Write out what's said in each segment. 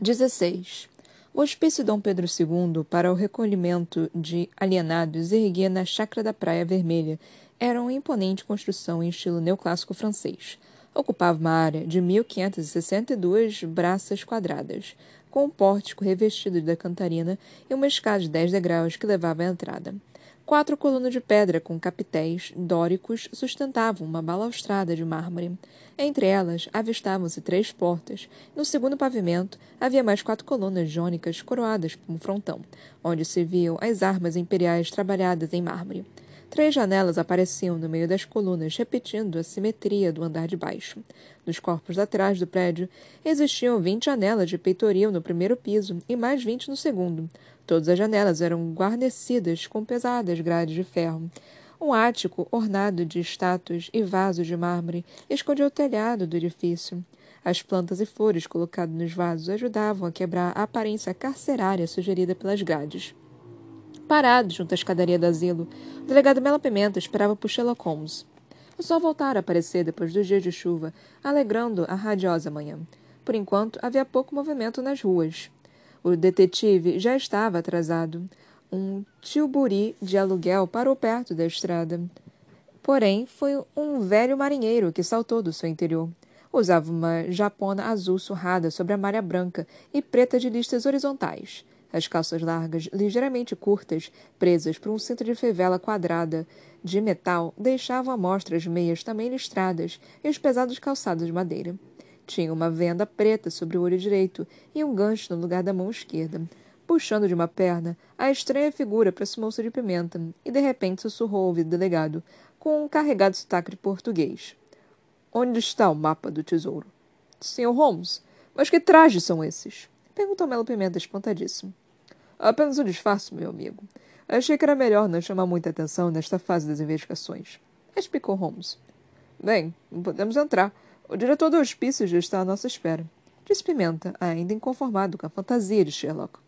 16. O hospício Dom Pedro II para o recolhimento de alienados erguia na Chácara da Praia Vermelha era uma imponente construção em estilo neoclássico francês. Ocupava uma área de 1.562 braças quadradas, com um pórtico revestido de cantarina e uma escada de 10 degraus que levava à entrada. Quatro colunas de pedra com capitéis dóricos sustentavam uma balaustrada de mármore. Entre elas avistavam-se três portas. No segundo pavimento havia mais quatro colunas jônicas coroadas por um frontão, onde se viam as armas imperiais trabalhadas em mármore. Três janelas apareciam no meio das colunas, repetindo a simetria do andar de baixo. Nos corpos laterais do prédio existiam vinte janelas de peitoril no primeiro piso e mais vinte no segundo. Todas as janelas eram guarnecidas com pesadas grades de ferro. Um ático ornado de estátuas e vasos de mármore escondia o telhado do edifício. As plantas e flores colocadas nos vasos ajudavam a quebrar a aparência carcerária sugerida pelas grades. Parado junto à escadaria do asilo, o delegado Mela Pimenta esperava por Sherlock Holmes. O sol voltara a aparecer depois dos dias de chuva, alegrando a radiosa manhã. Por enquanto, havia pouco movimento nas ruas. O detetive já estava atrasado. Um tilburi de aluguel parou perto da estrada. Porém, foi um velho marinheiro que saltou do seu interior. Usava uma japona azul surrada sobre a malha branca e preta de listas horizontais. As calças largas, ligeiramente curtas, presas por um cinto de fivela quadrada de metal, deixavam à mostra as meias também listradas e os pesados calçados de madeira. Tinha uma venda preta sobre o olho direito e um gancho no lugar da mão esquerda. Puxando de uma perna, a estranha figura aproximou-se de Pimenta e de repente sussurrou ao ouvido do delegado, com um carregado sotaque de português. Onde está o mapa do tesouro? Sr. Holmes, mas que trajes são esses? Perguntou Melo Pimenta espantadíssimo. Apenas um disfarce, meu amigo. Achei que era melhor não chamar muita atenção nesta fase das investigações. Explicou Holmes. Bem, podemos entrar. O diretor do hospício já está à nossa espera. Disse Pimenta, ainda inconformado com a fantasia de Sherlock.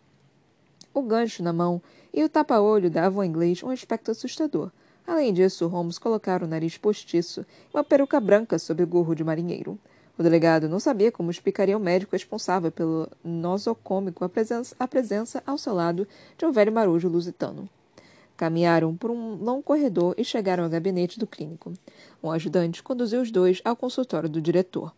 O gancho na mão e o tapa-olho davam ao inglês um aspecto assustador. Além disso, Holmes colocara o nariz postiço e uma peruca branca sob o gorro de marinheiro. O delegado não sabia como explicaria ao médico responsável pelo nosocômico a presença, a presença ao seu lado de um velho marujo lusitano. Caminharam por um longo corredor e chegaram ao gabinete do clínico. Um ajudante conduziu os dois ao consultório do diretor.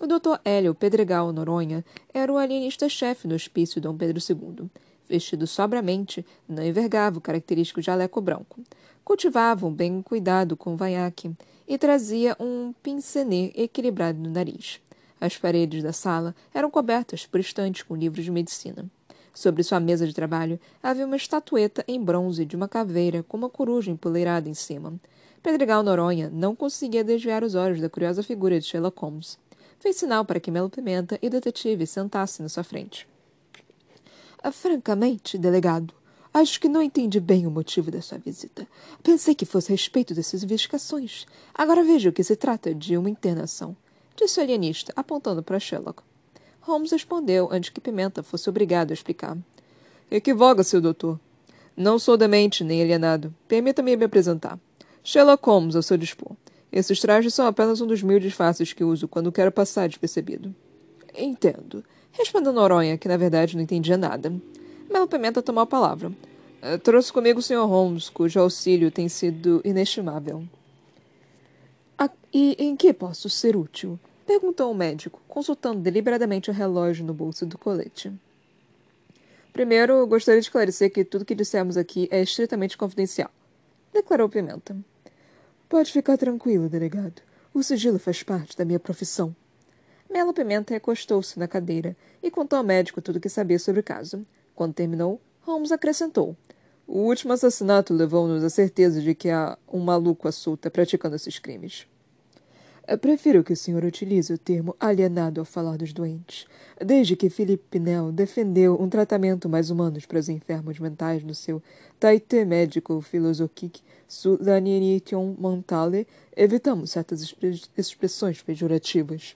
O Dr. Hélio Pedregal Noronha era o alienista-chefe do hospício Dom Pedro II. Vestido sobramente, não envergava o característico jaleco branco. Cultivava um bem cuidado com vanhaque e trazia um pincenê equilibrado no nariz. As paredes da sala eram cobertas por estantes com livros de medicina. Sobre sua mesa de trabalho havia uma estatueta em bronze de uma caveira com uma coruja empoleirada em cima. Pedregal Noronha não conseguia desviar os olhos da curiosa figura de Sherlock Holmes. Fez sinal para que Melo Pimenta e o detetive sentassem na sua frente. Ah, francamente, delegado, Acho que não entendi bem o motivo da sua visita. Pensei que fosse a respeito dessas investigações. Agora vejo que se trata de uma internação. Disse o alienista, apontando para Sherlock. Holmes respondeu antes que Pimenta fosse obrigado a explicar. Equivoca-se, doutor. Não sou demente nem alienado. Permita-me me apresentar. Sherlock Holmes, ao seu dispor. Esses trajes são apenas um dos mil disfarces que uso quando quero passar despercebido. Entendo. Respondeu Noronha, que na verdade não entendia nada. Melo Pimenta tomou a palavra. Eh, trouxe comigo o Sr. Holmes, cujo auxílio tem sido inestimável. Ah, e em que posso ser útil? Perguntou o médico, consultando deliberadamente o relógio no bolso do colete. Primeiro, gostaria de esclarecer que tudo que dissemos aqui é estritamente confidencial, declarou Pimenta. Pode ficar tranquilo, delegado. O sigilo faz parte da minha profissão. Melo Pimenta recostou-se na cadeira e contou ao médico tudo o que sabia sobre o caso. Quando terminou, Holmes acrescentou: O último assassinato levou-nos à certeza de que há um maluco à solta praticando esses crimes. Eu prefiro que o senhor utilize o termo alienado ao falar dos doentes. Desde que Philippe Pinel defendeu um tratamento mais humano para os enfermos mentais no seu Traité médico philosophique sur l'aliénation mentale, evitamos certas expressões pejorativas.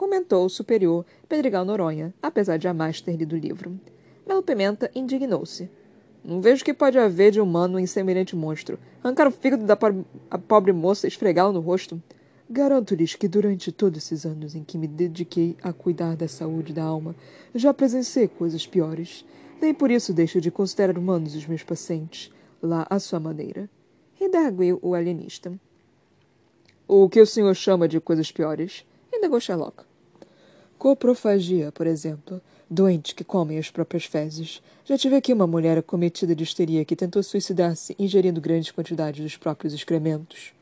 Comentou o superior Pedregal Noronha, apesar de jamais ter lido o livro. Melo Pimenta indignou-se. Não vejo que pode haver de humano em semelhante monstro. Arrancar o fígado da pobre, pobre moça e esfregá-lo no rosto. Garanto-lhes que durante todos esses anos em que me dediquei a cuidar da saúde da alma, já presenciei coisas piores. Nem por isso deixo de considerar humanos os meus pacientes, lá à sua maneira. Redarguiu o alienista. O que o senhor chama de coisas piores? Indagou Sherlock. Coprofagia, por exemplo. Doentes que comem as próprias fezes. Já tive aqui uma mulher acometida de histeria que tentou suicidar-se ingerindo grandes quantidades dos próprios excrementos.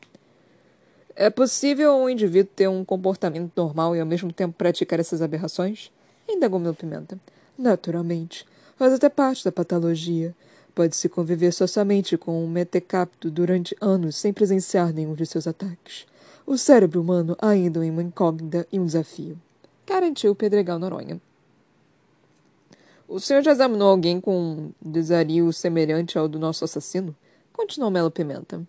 É possível um indivíduo ter um comportamento normal e ao mesmo tempo praticar essas aberrações? Indagou meu pimenta. Naturalmente. Faz até parte da patologia. Pode-se conviver socialmente com um metecapto durante anos sem presenciar nenhum de seus ataques. O cérebro humano ainda é uma incógnita e um desafio. Garantiu Pedregal Noronha. O senhor já examinou alguém com um desario semelhante ao do nosso assassino? Continuou Melo Pimenta.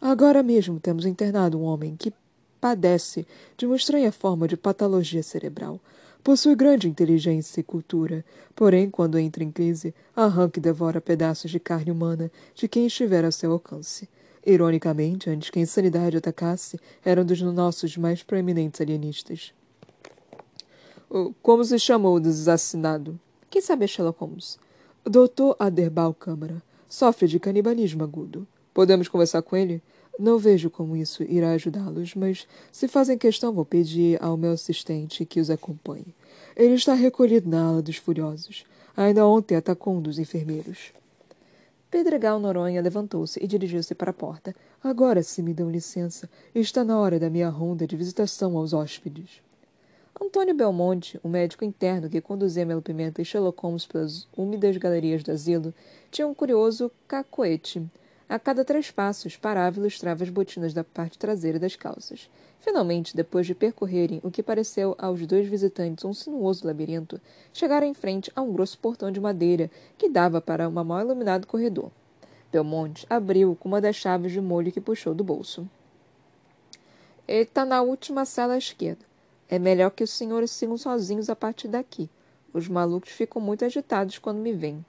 Agora mesmo temos internado um homem que padece de uma estranha forma de patologia cerebral. Possui grande inteligência e cultura, porém, quando entra em crise, arranca e devora pedaços de carne humana de quem estiver a seu alcance. Ironicamente, antes que a insanidade atacasse, era um dos nossos mais proeminentes alienistas. Como se chamou o desassassinado? Quem sabe Sherlock Holmes? Doutor Aderbal Câmara. Sofre de canibalismo agudo. Podemos conversar com ele? Não vejo como isso irá ajudá-los, mas se fazem questão, vou pedir ao meu assistente que os acompanhe. Ele está recolhido na ala dos furiosos. Ainda ontem atacou um dos enfermeiros. Pedregal Noronha levantou-se e dirigiu-se para a porta. Agora, se me dão licença, está na hora da minha ronda de visitação aos hóspedes. Antônio Belmonte, o médico interno que conduzia Melo Pimenta e Sherlock Holmes pelas úmidas galerias do asilo, tinha um curioso cacoete a cada três passos, parava e ilustrava as botinas da parte traseira das calças. Finalmente, depois de percorrerem o que pareceu aos dois visitantes um sinuoso labirinto, chegaram em frente a um grosso portão de madeira que dava para um mal iluminado corredor. Belmonte abriu com uma das chaves de molho que puxou do bolso. Ele está na última sala à esquerda. É melhor que os senhores sigam sozinhos a partir daqui. Os malucos ficam muito agitados quando me veem.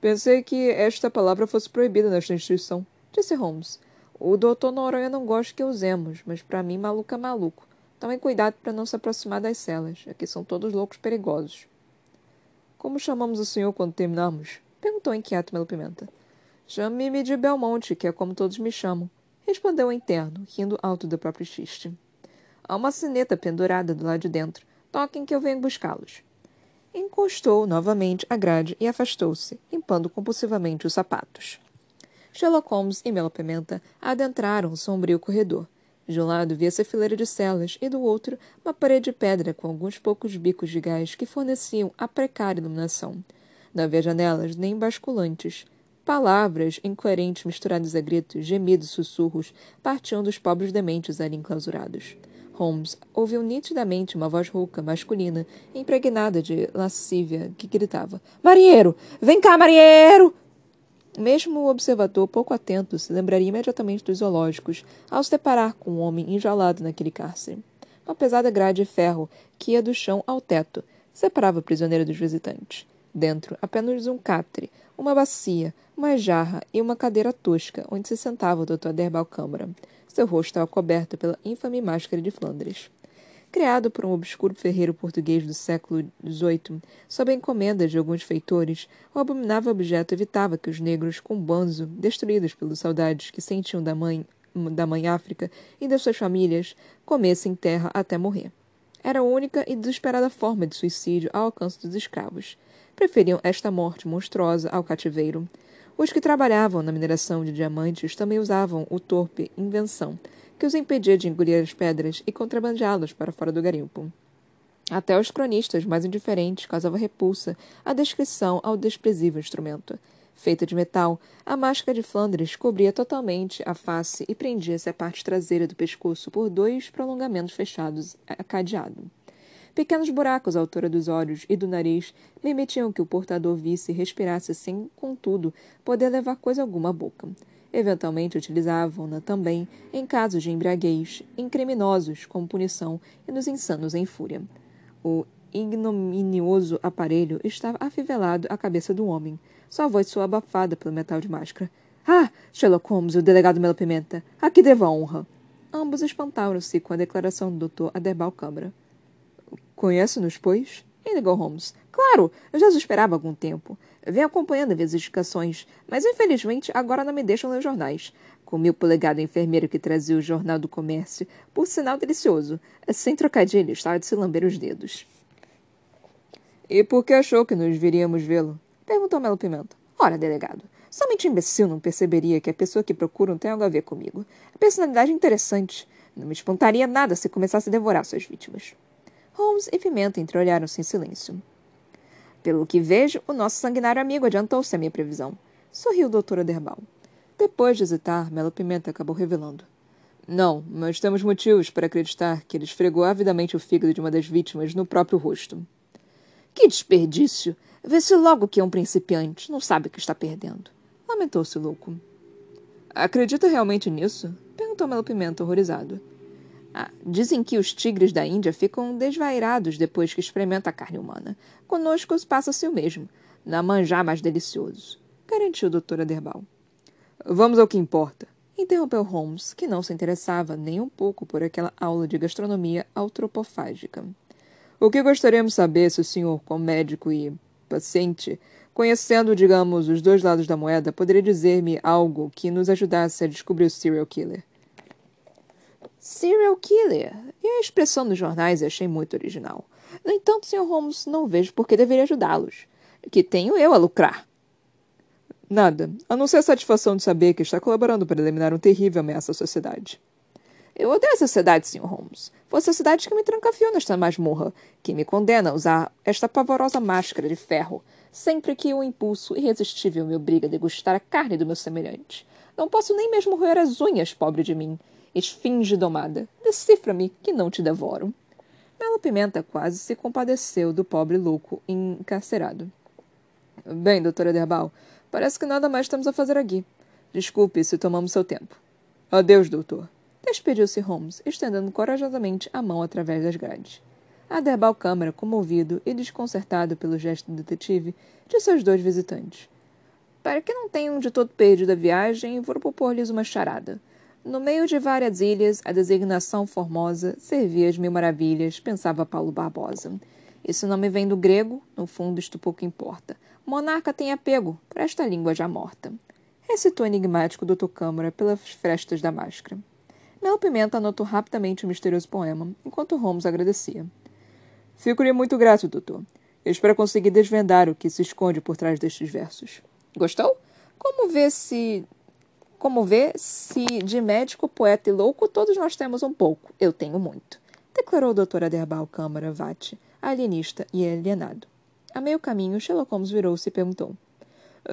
Pensei que esta palavra fosse proibida nesta instituição, disse Holmes. O doutor Noronha não gosta que usemos, mas para mim maluco é maluco. Tomem cuidado para não se aproximar das celas. Aqui são todos loucos perigosos. Como chamamos o senhor quando terminarmos? Perguntou inquieto Melo Pimenta. Chame-me de Belmonte, que é como todos me chamam. Respondeu o interno, rindo alto do próprio xiste. Há uma sineta pendurada do lado de dentro. Toquem que eu venho buscá-los encostou novamente a grade e afastou-se, limpando compulsivamente os sapatos. Sherlock Holmes e Melo Pimenta adentraram o sombrio corredor. De um lado via-se a fileira de celas e do outro uma parede de pedra com alguns poucos bicos de gás que forneciam a precária iluminação. Não havia janelas nem basculantes. Palavras incoerentes misturadas a gritos, gemidos, sussurros partiam dos pobres dementes ali enclausurados. Holmes ouviu nitidamente uma voz rouca, masculina, impregnada de lascívia, que gritava: Marinheiro! Vem cá, marinheiro! Mesmo o observador pouco atento se lembraria imediatamente dos zoológicos ao se deparar com um homem enjaulado naquele cárcere. Uma pesada grade de ferro que ia do chão ao teto separava o prisioneiro dos visitantes. Dentro, apenas um catre, uma bacia, uma jarra e uma cadeira tosca, onde se sentava o Dr. Derbal Câmara. Seu rosto estava coberto pela infame máscara de Flandres. Criado por um obscuro ferreiro português do século XVIII, sob a encomenda de alguns feitores, o abominável objeto evitava que os negros, com banzo, destruídos pelas saudades que sentiam da mãe, da mãe África e das suas famílias, comessem terra até morrer. Era a única e desesperada forma de suicídio ao alcance dos escravos. Preferiam esta morte monstruosa ao cativeiro. Os que trabalhavam na mineração de diamantes também usavam o torpe invenção, que os impedia de engolir as pedras e contrabandeá-las para fora do garimpo. Até os cronistas mais indiferentes causavam repulsa a descrição ao desprezível instrumento. Feita de metal, a máscara de Flandres cobria totalmente a face e prendia-se à parte traseira do pescoço por dois prolongamentos fechados a cadeado. Pequenos buracos à altura dos olhos e do nariz permitiam que o portador visse e respirasse sem, contudo, poder levar coisa alguma à boca. Eventualmente utilizavam-na também em casos de embriaguez, em criminosos como punição e nos insanos em fúria. O ignominioso aparelho estava afivelado à cabeça do homem. Sua voz soou abafada pelo metal de máscara. Ah, Sherlock Holmes, o delegado Melo Pimenta, aqui devo a honra. Ambos espantaram-se com a declaração do Dr. Aderbal Câmara. Conhece-nos, pois? Indagou Holmes. Claro, eu já os esperava há algum tempo. Venho acompanhando as indicações, mas infelizmente agora não me deixam ler jornais. Comi o polegado enfermeiro que trazia o Jornal do Comércio, por sinal delicioso. Sem trocadilho, estava de se lamber os dedos. E por que achou que nos viríamos vê-lo? Perguntou Melo Pimenta. Ora, delegado, somente imbecil não perceberia que a pessoa que procuram tem algo a ver comigo. A personalidade é interessante. Não me espantaria nada se começasse a devorar suas vítimas. Holmes e Pimenta entreolharam-se em silêncio. Pelo que vejo, o nosso sanguinário amigo adiantou-se à minha previsão. Sorriu o doutor Aderbal. Depois de hesitar, Melo Pimenta acabou revelando. Não, mas temos motivos para acreditar que ele esfregou avidamente o fígado de uma das vítimas no próprio rosto. Que desperdício! Vê-se logo que é um principiante, não sabe o que está perdendo. Lamentou-se o louco. Acredita realmente nisso? Perguntou Melo Pimenta, horrorizado. Ah, dizem que os tigres da Índia ficam desvairados depois que experimentam a carne humana. Conosco passa-se o mesmo. Não manjar mais delicioso, garantiu o doutor Aderbal. Vamos ao que importa, interrompeu Holmes, que não se interessava nem um pouco por aquela aula de gastronomia antropofágica. O que gostaríamos saber se o senhor, como médico e paciente, conhecendo, digamos, os dois lados da moeda, poderia dizer-me algo que nos ajudasse a descobrir o serial killer. Serial killer? E a expressão nos jornais achei muito original. No entanto, Sr. Holmes, não vejo por que deveria ajudá-los. Que tenho eu a lucrar. Nada, a não ser a satisfação de saber que está colaborando para eliminar um terrível ameaça à sociedade. Eu odeio a sociedade, Sr. Holmes. Foi a sociedade que me trancafiou nesta masmorra, que me condena a usar esta pavorosa máscara de ferro, sempre que um impulso irresistível me obriga a degustar a carne do meu semelhante. Não posso nem mesmo roer as unhas, pobre de mim. Esfinge domada, decifra-me que não te devoro. Melo Pimenta quase se compadeceu do pobre louco encarcerado. Bem, doutora Derbal, Parece que nada mais temos a fazer aqui. Desculpe se tomamos seu tempo. Adeus, doutor. Despediu-se Holmes, estendendo corajosamente a mão através das grades. Aderbal Câmara, comovido e desconcertado pelo gesto do detetive, disse aos dois visitantes. Para que não tenham de todo perdido a viagem, vou propor-lhes uma charada. No meio de várias ilhas, a designação formosa servia as mil maravilhas, pensava Paulo Barbosa. Esse nome vem do grego, no fundo isto pouco importa. Monarca tem apego por esta língua já morta. Recitou enigmático Dr. Câmara pelas frestas da máscara. Mel Pimenta anotou rapidamente o misterioso poema, enquanto Holmes agradecia. Fico-lhe muito grato, doutor. Eu espero conseguir desvendar o que se esconde por trás destes versos. Gostou? Como vê se. Como vê se de médico, poeta e louco todos nós temos um pouco. Eu tenho muito. Declarou o doutor Aderbal Câmara Vate, alienista e alienado. A meio caminho, Sherlock Holmes virou-se e perguntou.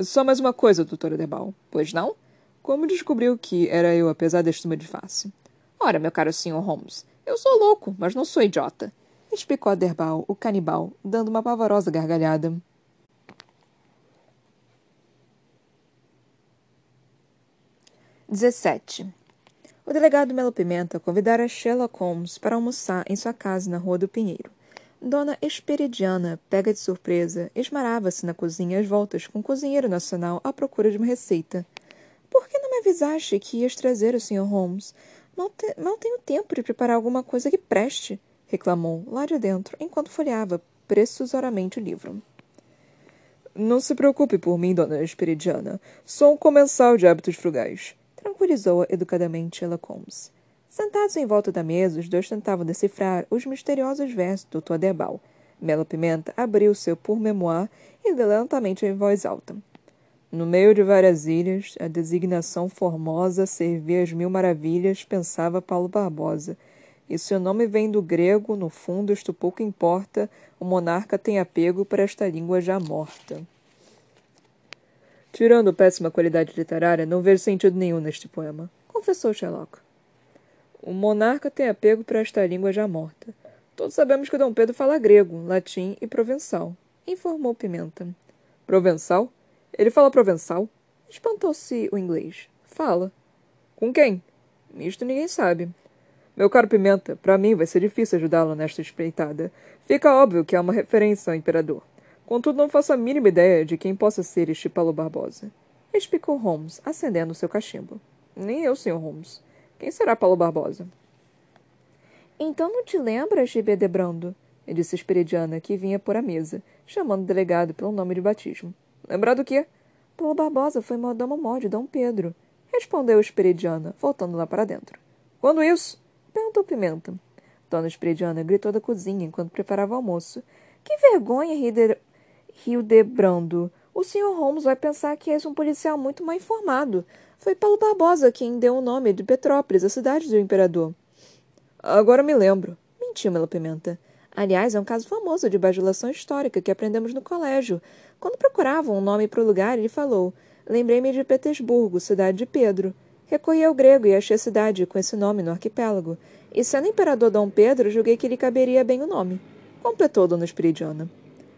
Só mais uma coisa, doutora Debal. Pois não? Como descobriu que era eu, apesar da estima de face? Ora, meu caro senhor Holmes, eu sou louco, mas não sou idiota. Explicou a Derbal, o canibal, dando uma pavorosa gargalhada. Dezessete. O delegado Melo Pimenta convidara Sherlock Holmes para almoçar em sua casa na Rua do Pinheiro. Dona Esperidiana, pega de surpresa, esmarava-se na cozinha às voltas com o cozinheiro nacional à procura de uma receita. Por que não me avisaste que ias trazer o Sr. Holmes? Mal, te mal tenho tempo de preparar alguma coisa que preste, reclamou lá de dentro, enquanto folheava pressusoriamente o livro. Não se preocupe por mim, dona Esperidiana. Sou um comensal de hábitos frugais, tranquilizou-a educadamente Ella Holmes. Sentados em volta da mesa, os dois tentavam decifrar os misteriosos versos do Todebal. Melo Pimenta abriu seu pour-memoir e leu lentamente em voz alta. No meio de várias ilhas, a designação formosa servia as mil maravilhas, pensava Paulo Barbosa. E seu nome vem do grego, no fundo isto pouco importa, o monarca tem apego para esta língua já morta. Tirando péssima qualidade literária, não vejo sentido nenhum neste poema, confessou Sherlock. O monarca tem apego para esta língua já morta. Todos sabemos que Dom Pedro fala grego, latim e provençal, informou Pimenta. Provençal? Ele fala provençal? Espantou-se o inglês. Fala. Com quem? Isto ninguém sabe. Meu caro Pimenta, para mim vai ser difícil ajudá-lo nesta espreitada. Fica óbvio que há uma referência ao imperador. Contudo, não faço a mínima ideia de quem possa ser este Paulo Barbosa. Explicou Holmes, acendendo seu cachimbo. Nem eu, Sr. Holmes Quem será Paulo Barbosa? Então não te lembras, G.B. Debrando? disse Esperidiana, que vinha por a mesa, chamando o delegado pelo nome de batismo. Lembrar do quê? Paulo Barbosa foi mordomo-mor de Dom Pedro, respondeu Esperidiana, voltando lá para dentro. Quando isso? perguntou Pimenta. Dona Esperidiana gritou da cozinha enquanto preparava o almoço. Que vergonha, Hildebrando! O Sr. Holmes vai pensar que és um policial muito mal informado. Foi Paulo Barbosa quem deu o nome de Petrópolis, a cidade do imperador. Agora me lembro. Mentiu Melo Pimenta. Aliás, é um caso famoso de bajulação histórica que aprendemos no colégio. Quando procuravam um nome para o lugar, ele falou: Lembrei-me de Petersburgo, cidade de Pedro. Recorri ao grego e achei a cidade com esse nome no arquipélago. E sendo imperador Dom Pedro, julguei que lhe caberia bem o nome. Completou Dona Espiridiana.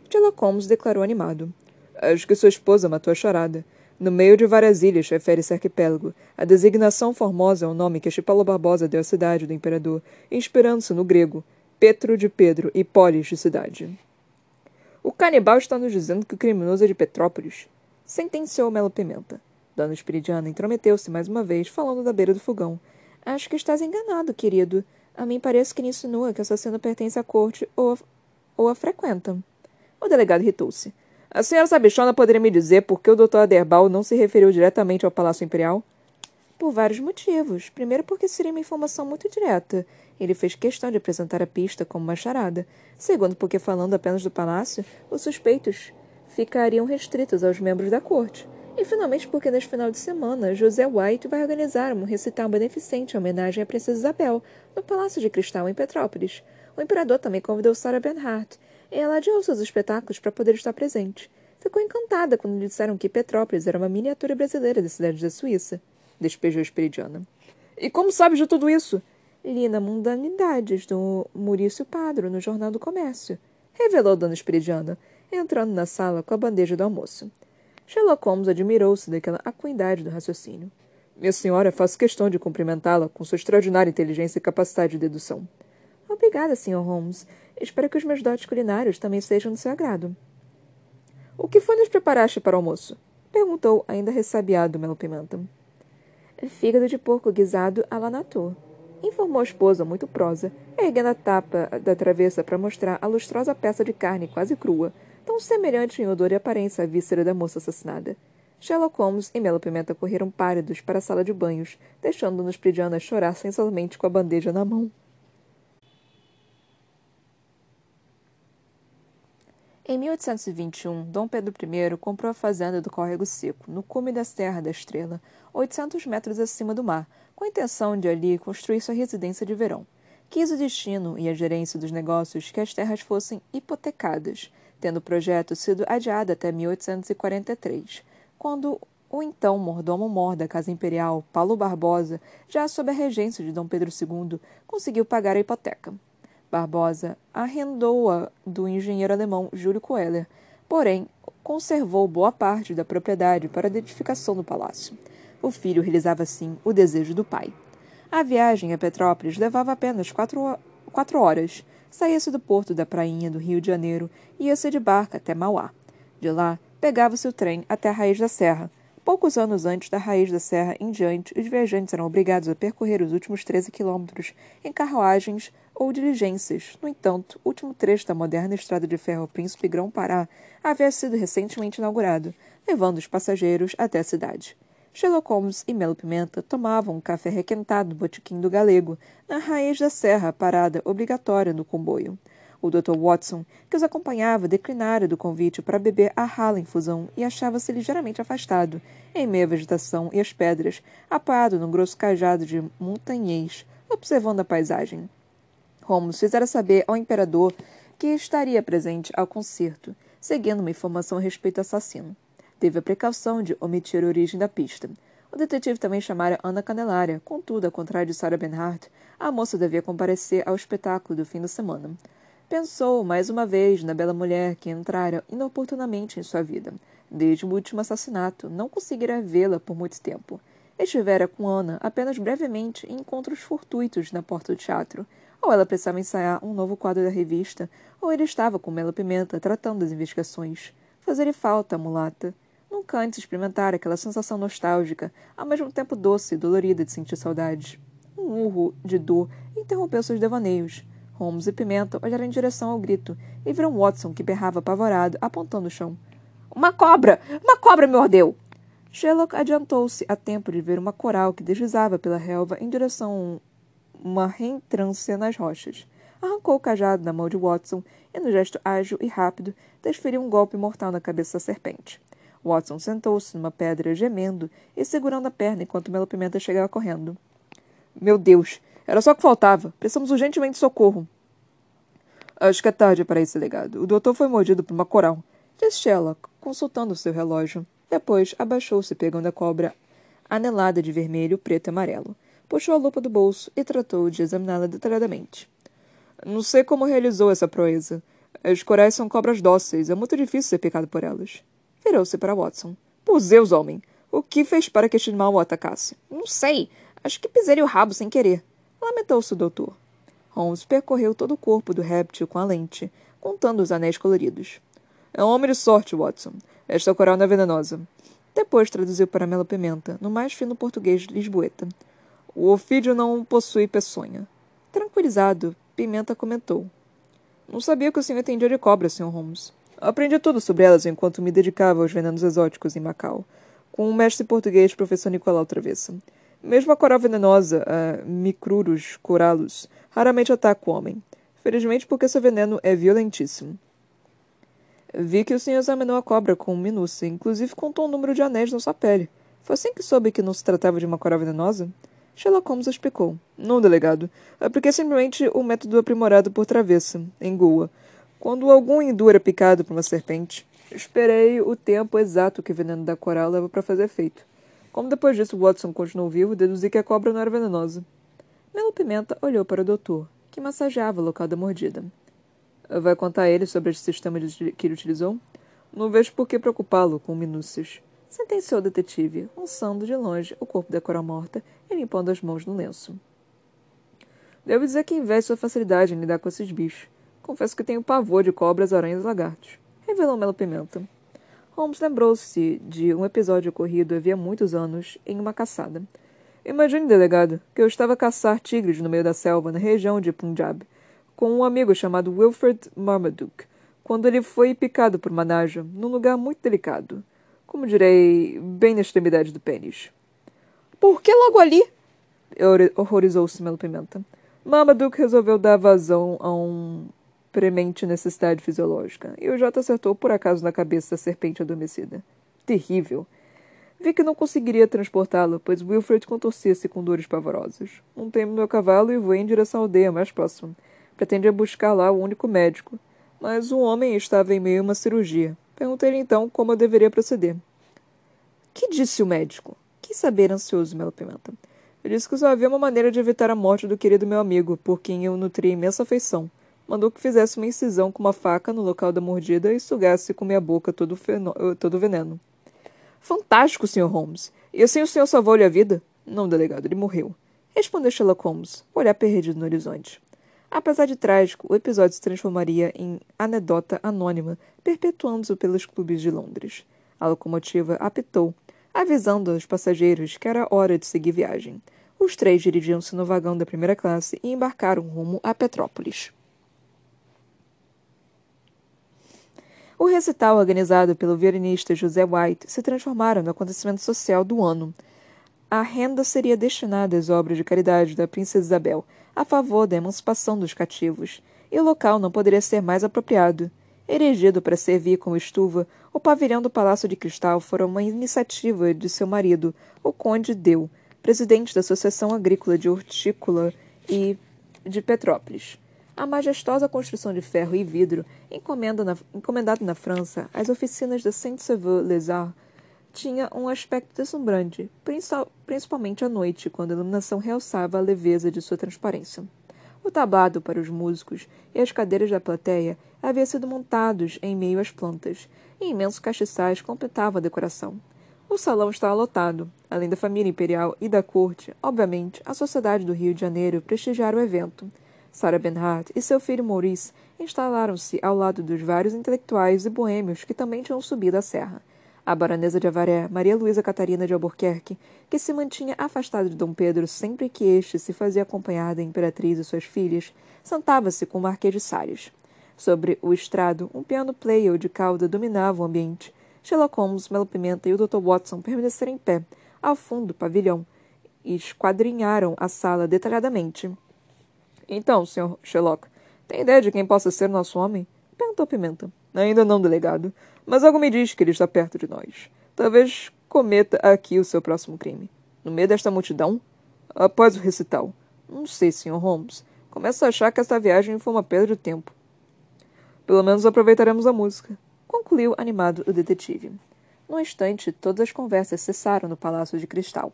Sherlock Holmes declarou animado. Acho que sua esposa matou a charada. No meio de várias ilhas refere-se arquipélago. A designação formosa é o nome que Chipalo Barbosa deu à cidade do imperador, inspirando-se no grego, Petro de Pedro e Polis de cidade. O canibal está nos dizendo que o criminoso é de Petrópolis, sentenciou Melo Pimenta. Dona Espiridiana intrometeu-se mais uma vez, falando da beira do fogão. Acho que estás enganado, querido. A mim parece que ele insinua que o assassino pertence à corte ou a, ou a frequenta. O delegado irritou-se. A senhora Sabichona poderia me dizer por que o Dr. Aderbal não se referiu diretamente ao Palácio Imperial? Por vários motivos. Primeiro, porque seria uma informação muito direta. Ele fez questão de apresentar a pista como uma charada. Segundo, porque, falando apenas do palácio, os suspeitos ficariam restritos aos membros da corte. E, finalmente, porque neste final de semana, José White vai organizar um recital beneficente em homenagem à Princesa Isabel, no Palácio de Cristal, em Petrópolis. O imperador também convidou Sarah Bernhardt, ela adiou seus espetáculos para poder estar presente. Ficou encantada quando lhe disseram que Petrópolis era uma miniatura brasileira da cidade da Suíça. Despejou Esperidiana. E como sabes de tudo isso? Li na Mundanidades, do Maurício Padro, no Jornal do Comércio. Revelou Dona Esperidiana, entrando na sala com a bandeja do almoço. Sherlock Holmes admirou-se daquela acuidade do raciocínio. Minha senhora, faço questão de cumprimentá-la com sua extraordinária inteligência e capacidade de dedução. Obrigada, Sr. Holmes. Espero que os meus dotes culinários também sejam do seu agrado. O que foi nos preparaste para o almoço? Perguntou, ainda ressabiado, Melo Pimenta. Fígado de porco guisado à la natur. Informou a esposa, muito prosa, erguendo a tapa da travessa para mostrar a lustrosa peça de carne quase crua, tão semelhante em odor e aparência à víscera da moça assassinada. Sherlock Holmes e Melo Pimenta correram pálidos para a sala de banhos, deixando-nos Pridiana chorar sensualmente com a bandeja na mão. Em 1821, Dom Pedro I comprou a fazenda do Córrego Seco, no cume da Serra da Estrela, 800 metros acima do mar, com a intenção de ali construir sua residência de verão. Quis o destino e a gerência dos negócios que as terras fossem hipotecadas, tendo o projeto sido adiado até 1843, quando o então mordomo-mor da Casa Imperial, Paulo Barbosa, já sob a regência de Dom Pedro II, conseguiu pagar a hipoteca. Barbosa arrendou-a do engenheiro alemão Júlio Coeller, porém conservou boa parte da propriedade para a edificação do palácio. O filho realizava assim o desejo do pai. A viagem a Petrópolis levava apenas quatro, quatro horas. Saía-se do porto da prainha do Rio de Janeiro e ia-se de barca até Mauá. De lá, pegava-se o trem até a raiz da serra. Poucos anos antes da raiz da serra em diante, os viajantes eram obrigados a percorrer os últimos 13 quilômetros em carruagens ou diligências. No entanto, o último trecho da moderna estrada de ferro Príncipe Grão-Pará havia sido recentemente inaugurado, levando os passageiros até a cidade. Sherlock Holmes e Melo Pimenta tomavam um café requentado no botequim do Galego, na raiz da serra, parada obrigatória no comboio. O Dr. Watson, que os acompanhava, declinara do convite para beber a rala infusão e achava-se ligeiramente afastado, em meio à vegetação e às pedras, apoiado num grosso cajado de montanhês, observando a paisagem. Holmes fizera saber ao imperador que estaria presente ao concerto, seguindo uma informação a respeito ao assassino. Teve a precaução de omitir a origem da pista. O detetive também chamara Ana Canelária, contudo, ao contrário de Sarah Benhart, a moça devia comparecer ao espetáculo do fim da semana. Pensou, mais uma vez, na bela mulher que entrara inoportunamente em sua vida. Desde o último assassinato, não conseguira vê-la por muito tempo. Estivera com Ana apenas brevemente em encontros fortuitos na porta do teatro, ou ela precisava ensaiar um novo quadro da revista, ou ele estava com Mela Pimenta tratando das investigações. Fazer-lhe falta a mulata. Nunca antes experimentara aquela sensação nostálgica, ao mesmo tempo doce e dolorida de sentir saudades. Um urro de dor interrompeu seus devaneios. Holmes e Pimenta olharam em direção ao grito e viram Watson, que berrava apavorado, apontando o chão. Uma cobra! Uma cobra me mordeu! Sherlock adiantou-se a tempo de ver uma coral que deslizava pela relva em direção a uma reentrância nas rochas. Arrancou o cajado da mão de Watson e, no gesto ágil e rápido, desferiu um golpe mortal na cabeça da serpente. Watson sentou-se numa pedra, gemendo e segurando a perna enquanto Melo Pimenta chegava correndo. Meu Deus! Era só o que faltava. Precisamos urgentemente de socorro. Acho que é tarde para esse legado. O doutor foi mordido por uma coral. Disse Sherlock, consultando seu relógio. Depois abaixou-se, pegando a cobra anelada de vermelho, preto e amarelo. Puxou a lupa do bolso e tratou de examiná-la detalhadamente. Não sei como realizou essa proeza. As corais são cobras dóceis. É muito difícil ser picado por elas. Virou-se para Watson. Por Zeus, homem! O que fez para que este mal o atacasse? Não sei. Acho que pisei o rabo sem querer. Lamentou-se o doutor. Holmes percorreu todo o corpo do réptil com a lente, contando os anéis coloridos. É um homem de sorte, Watson. Esta coral não é venenosa. Depois traduziu para Melo Pimenta, no mais fino português de Lisboeta. O ofídio não possui peçonha. Tranquilizado, Pimenta comentou. Não sabia que o senhor entendia de cobras, Sr. Holmes. Aprendi tudo sobre elas enquanto me dedicava aos venenos exóticos em Macau, com o mestre português professor Nicolau Travessa. Mesmo a coral venenosa, a Micrurus corallus, raramente ataca o homem. Felizmente porque seu veneno é violentíssimo. Vi que o senhor examinou a cobra com minúcia, inclusive contou o número de anéis na sua pele. Foi assim que soube que não se tratava de uma coral venenosa? Sherlock Holmes explicou. Não, delegado. Apliquei simplesmente o método aprimorado por Travessa, em Goa. Quando algum hindu era picado por uma serpente, esperei o tempo exato que o veneno da coral leva para fazer efeito. Como depois disso Watson continuou vivo, deduzi que a cobra não era venenosa. Melo Pimenta olhou para o doutor, que massageava o local da mordida. Vai contar a ele sobre esse sistema que ele utilizou? Não vejo por que preocupá-lo com minúcias. Sentenciou o detetive, lançando de longe o corpo da coral morta e limpando as mãos no lenço. Devo dizer que invejo sua facilidade em lidar com esses bichos. Confesso que tenho pavor de cobras, aranhas e lagartos. Revelou Melo Pimenta. Holmes lembrou-se de um episódio ocorrido havia muitos anos em uma caçada. Imagine, delegado, que eu estava a caçar tigres no meio da selva, na região de Punjab, com um amigo chamado Wilfred Marmaduke, quando ele foi picado por uma naja, num lugar muito delicado. Como direi, bem na extremidade do pênis. Por que logo ali? Horrorizou-se Melo Pimenta. Marmaduke resolveu dar vazão a um premente necessidade fisiológica, e o J acertou por acaso na cabeça da serpente adormecida. Terrível. Vi que não conseguiria transportá-lo, pois Wilfred contorcia-se com dores pavorosas. Montei no meu cavalo e voei em direção à aldeia mais próxima. Pretendia buscar lá o único médico, mas o homem estava em meio a uma cirurgia. Perguntei-lhe então como eu deveria proceder. Que disse o médico? Quis saber ansioso Melo Pimenta. Ele disse que só havia uma maneira de evitar a morte do querido meu amigo, por quem eu nutria imensa afeição mandou que fizesse uma incisão com uma faca no local da mordida e sugasse com minha boca todo o. Eh, todo veneno. Fantástico, Sr. Holmes. E assim o senhor salvou-lhe a vida? Não, delegado, ele morreu. Respondeu Sherlock Holmes, olhar perdido no horizonte. Apesar de trágico, o episódio se transformaria em anedota anônima, perpetuando-se pelos clubes de Londres. A locomotiva apitou, avisando aos passageiros que era hora de seguir viagem. Os três dirigiam-se no vagão da primeira classe e embarcaram rumo a Petrópolis. O recital organizado pelo violinista José White se transformara no acontecimento social do ano. A renda seria destinada às obras de caridade da Princesa Isabel, a favor da emancipação dos cativos, e o local não poderia ser mais apropriado. Erigido para servir como estuva, o pavilhão do Palácio de Cristal fora uma iniciativa de seu marido, o Conde Deu, presidente da Associação Agrícola de Hortícola e de Petrópolis. A majestosa construção de ferro e vidro, na, encomendada na França às oficinas da Saint-Sauveur-les-Arts, tinha um aspecto deslumbrante, principalmente à noite, quando a iluminação realçava a leveza de sua transparência. O tablado para os músicos e as cadeiras da plateia haviam sido montados em meio às plantas, e imensos castiçais completavam a decoração. O salão estava lotado. Além da família imperial e da corte, obviamente, a sociedade do Rio de Janeiro prestigiara o evento – Sarah Bernhardt e seu filho Maurice instalaram-se ao lado dos vários intelectuais e boêmios que também tinham subido a serra. A baronesa de Avaré, Maria Luísa Catarina de Albuquerque, que se mantinha afastada de Dom Pedro sempre que este se fazia acompanhar da imperatriz e suas filhas, sentava-se com o Marquês de Salles. Sobre o estrado, um piano player de cauda dominava o ambiente. Sherlock Holmes, Melo Pimenta e o Dr. Watson permaneceram em pé, ao fundo do pavilhão, e esquadrinharam a sala detalhadamente. Então, Sr. Sherlock, tem ideia de quem possa ser nosso homem? Perguntou Pimenta. Ainda não, delegado, mas algo me diz que ele está perto de nós. Talvez cometa aqui o seu próximo crime. No meio desta multidão? Após o recital. Não sei, Sr. Holmes. Começo a achar que esta viagem foi uma perda de tempo. Pelo menos aproveitaremos a música, concluiu animado o detetive. Num instante, todas as conversas cessaram no Palácio de Cristal.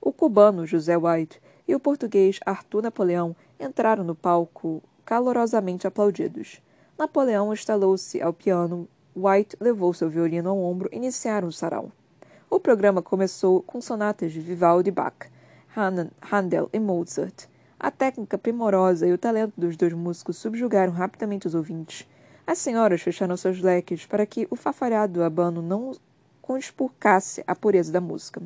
O cubano José White e o português Arthur Napoleão entraram no palco calorosamente aplaudidos. Napoleão instalou-se ao piano, White levou seu violino ao ombro e iniciaram o sarau. O programa começou com sonatas de Vivaldi Bach, Handel e Mozart. A técnica primorosa e o talento dos dois músicos subjugaram rapidamente os ouvintes. As senhoras fecharam seus leques para que o fafariado abano não conspurcasse a pureza da música.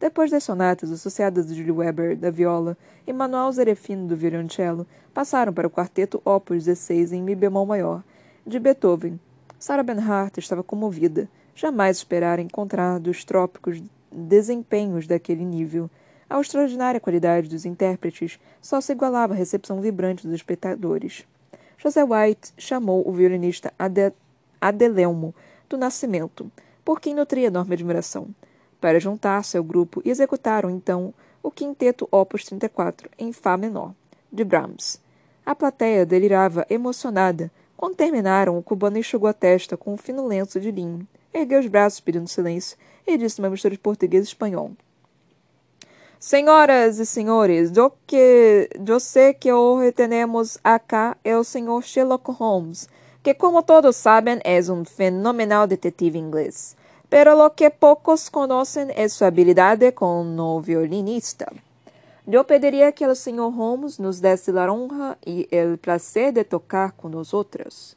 Depois das sonatas associadas de Julie Weber da viola e Manuel Zerefino do violoncello, passaram para o quarteto Opus 16 em Mi bemol maior, de Beethoven. Sarah Bernhardt estava comovida. Jamais esperara encontrar dos trópicos desempenhos daquele nível. A extraordinária qualidade dos intérpretes só se igualava à recepção vibrante dos espectadores. José White chamou o violinista Ade Adelelmo do Nascimento, por quem nutria enorme admiração, para juntar-se ao grupo e executaram então o quinteto Opus 34 em Fá menor, de Brahms. A plateia delirava emocionada. Quando terminaram, o cubano enxugou a testa com um fino lenço de linho, ergueu os braços pedindo silêncio e disse numa mistura de português e espanhol. Senhoras e senhores, o que eu sei que hoje temos acá é o senhor Sherlock Holmes, que como todos sabem é um fenomenal detetive inglês. Pero lo que poucos conhecem é sua habilidade como violinista. Eu pediria que o senhor Holmes nos desse a honra e o prazer de tocar com nós outros.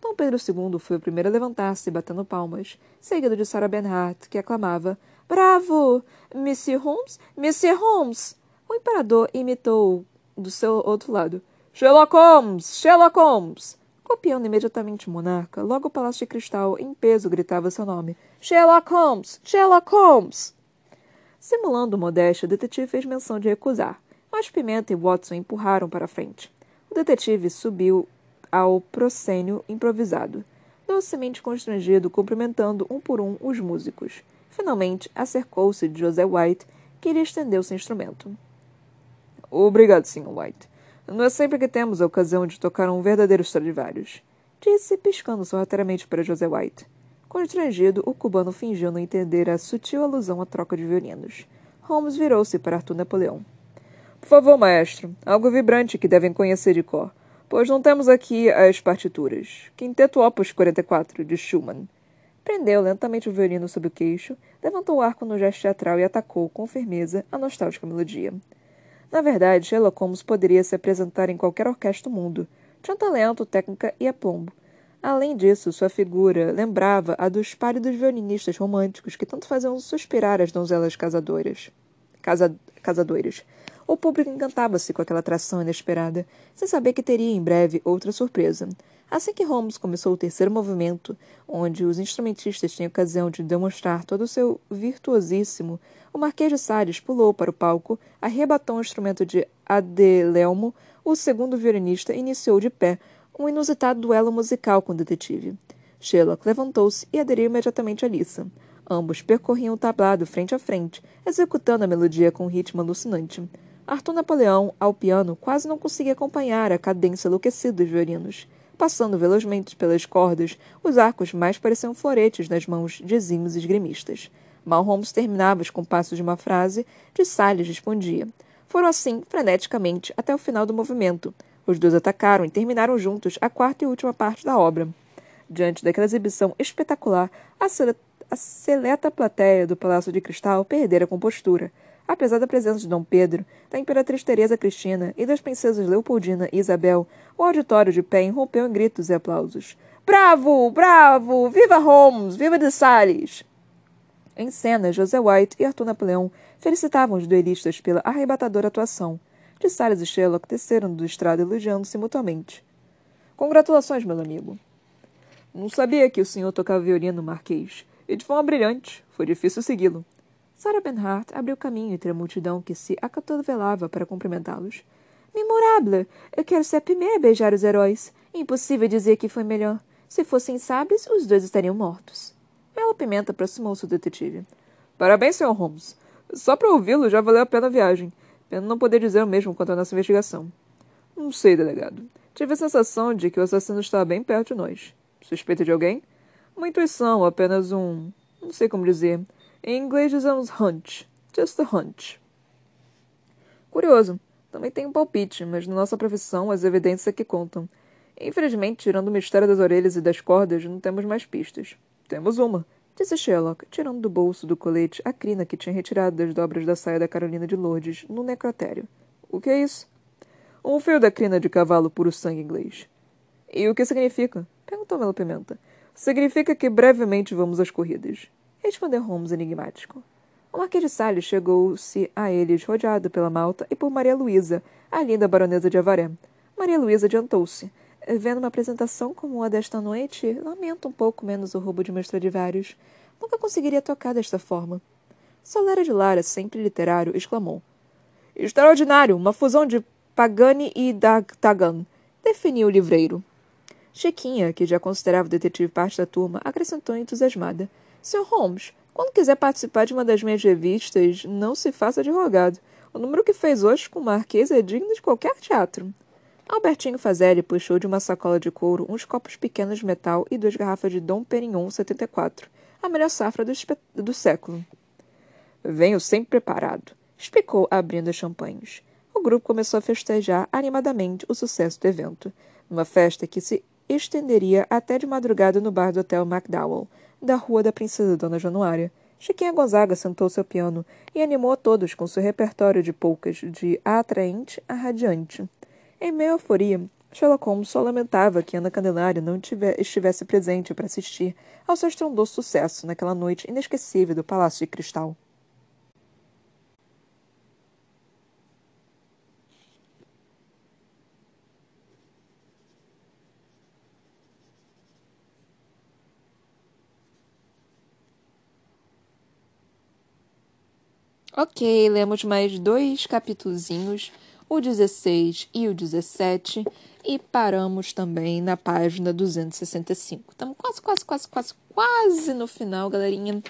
Dom Pedro II foi o primeiro a levantar-se batendo palmas, seguido de Sarah Bernhardt, que aclamava Bravo! Monsieur Holmes? Monsieur Holmes! O imperador imitou do seu outro lado. Sherlock Holmes! Sherlock Holmes! Copiando imediatamente o monarca, logo o Palácio de Cristal, em peso, gritava seu nome. Sherlock Holmes! Sherlock Holmes! Simulando modéstia, o detetive fez menção de recusar, mas Pimenta e Watson empurraram para a frente. O detetive subiu ao proscênio improvisado, docemente constrangido, cumprimentando um por um os músicos. Finalmente, acercou-se de José White, que lhe estendeu seu instrumento. Obrigado, Sr. White. Não é sempre que temos a ocasião de tocar um verdadeiro Stradivarius, disse, piscando sorrateiramente para José White. Constrangido, o cubano fingiu não entender a sutil alusão à troca de violinos. Holmes virou-se para Arthur Napoleão. Por favor, maestro, algo vibrante que devem conhecer de cor, pois não temos aqui as partituras. Quinteto Opus 44, de Schumann. Prendeu lentamente o violino sob o queixo, levantou o arco no gesto teatral e atacou, com firmeza, a nostálgica melodia. Na verdade, Sherlock Holmes poderia se apresentar em qualquer orquestra do mundo. Tinha talento, técnica e aplombo. Além disso, sua figura lembrava a dos pálidos violinistas românticos que tanto faziam suspirar as donzelas casadoras. Casa, casadoras. O público encantava-se com aquela atração inesperada, sem saber que teria em breve outra surpresa. Assim que Holmes começou o terceiro movimento, onde os instrumentistas tinham ocasião de demonstrar todo o seu virtuosíssimo, o Marquês de Sales pulou para o palco, arrebatou um instrumento de Adelelmo, o segundo violinista iniciou de pé um inusitado duelo musical com o detetive. Sherlock levantou-se e aderiu imediatamente a Lisa. Ambos percorriam o tablado frente a frente, executando a melodia com um ritmo alucinante. Arthur Napoleão, ao piano, quase não conseguia acompanhar a cadência enlouquecida dos violinos. Passando velozmente pelas cordas, os arcos mais pareciam floretes nas mãos de exímios esgrimistas. Mal Holmes terminava os compassos de uma frase, de Salles respondia. Foram assim, freneticamente, até o final do movimento. Os dois atacaram e terminaram juntos a quarta e última parte da obra. Diante daquela exibição espetacular, a seleta plateia do Palácio de Cristal perdera a compostura. Apesar da presença de Dom Pedro, da Imperatriz Teresa Cristina e das princesas Leopoldina e Isabel, o auditório de pé irrompeu em gritos e aplausos. Bravo! Bravo! Viva Holmes! Viva de Salles! Em cena, José White e Arthur Napoleão felicitavam os duelistas pela arrebatadora atuação. De Salles e Sherlock desceram do estrado elogiando-se mutuamente. Congratulações, meu amigo. Não sabia que o senhor tocava violino, Marquês. E de forma brilhante. Foi difícil segui-lo. Sarah Benhart abriu caminho entre a multidão que se acotovelava para cumprimentá-los. Memorável! Eu quero ser a primeira a beijar os heróis. Impossível dizer que foi melhor. Se fossem sábios, os dois estariam mortos. Mela Pimenta aproximou-se do detetive. Parabéns, Sr. Holmes. Só para ouvi-lo já valeu a pena a viagem. Pena não poder dizer o mesmo quanto à nossa investigação. Não sei, delegado. Tive a sensação de que o assassino estava bem perto de nós. Suspeita de alguém? Uma intuição, apenas um. Não sei como dizer. Em inglês dizemos hunch. Just a hunch. Curioso. Também tem um palpite, mas na nossa profissão as evidências é que contam. Infelizmente, tirando o mistério das orelhas e das cordas, não temos mais pistas. Temos uma, disse Sherlock, tirando do bolso do colete a crina que tinha retirado das dobras da saia da Carolina de Lourdes no necrotério. O que é isso? Um fio da crina de cavalo puro sangue inglês. E o que significa? Perguntou Melo Pimenta. Significa que brevemente vamos às corridas. Respondeu Holmes enigmático. O Marquês de Salles chegou-se a eles rodeado pela Malta e por Maria Luísa, a linda baronesa de Avaré. Maria Luísa adiantou-se, Vendo uma apresentação como a desta noite, lamento um pouco menos o roubo de meus Stradivarius. Nunca conseguiria tocar desta forma. Solera de Lara, sempre literário, exclamou. Extraordinário! Uma fusão de Pagani e Dagtagan, definiu o livreiro. Chiquinha, que já considerava o detetive parte da turma, acrescentou entusiasmada. Sr. Holmes, quando quiser participar de uma das minhas revistas, não se faça de rogado. O número que fez hoje com o Marquês é digno de qualquer teatro. Albertinho Fazelli puxou de uma sacola de couro uns copos pequenos de metal e duas garrafas de Dom Perignon 74, a melhor safra do, do século. Venho sempre preparado, explicou, abrindo as champanhes. O grupo começou a festejar animadamente o sucesso do evento, uma festa que se estenderia até de madrugada no bar do Hotel McDowell, da Rua da Princesa Dona Januária. Chiquinha Gonzaga sentou-se ao piano e animou a todos com seu repertório de polcas de atraente a radiante. Em meio à euforia, Sherlock Holmes só lamentava que Ana Candelária não tiver, estivesse presente para assistir ao seu estrondoso sucesso naquela noite inesquecível do Palácio de Cristal. Ok, lemos mais dois capítulozinhos o 16 e o 17 e paramos também na página 265. Estamos quase, quase, quase, quase, quase no final, galerinha.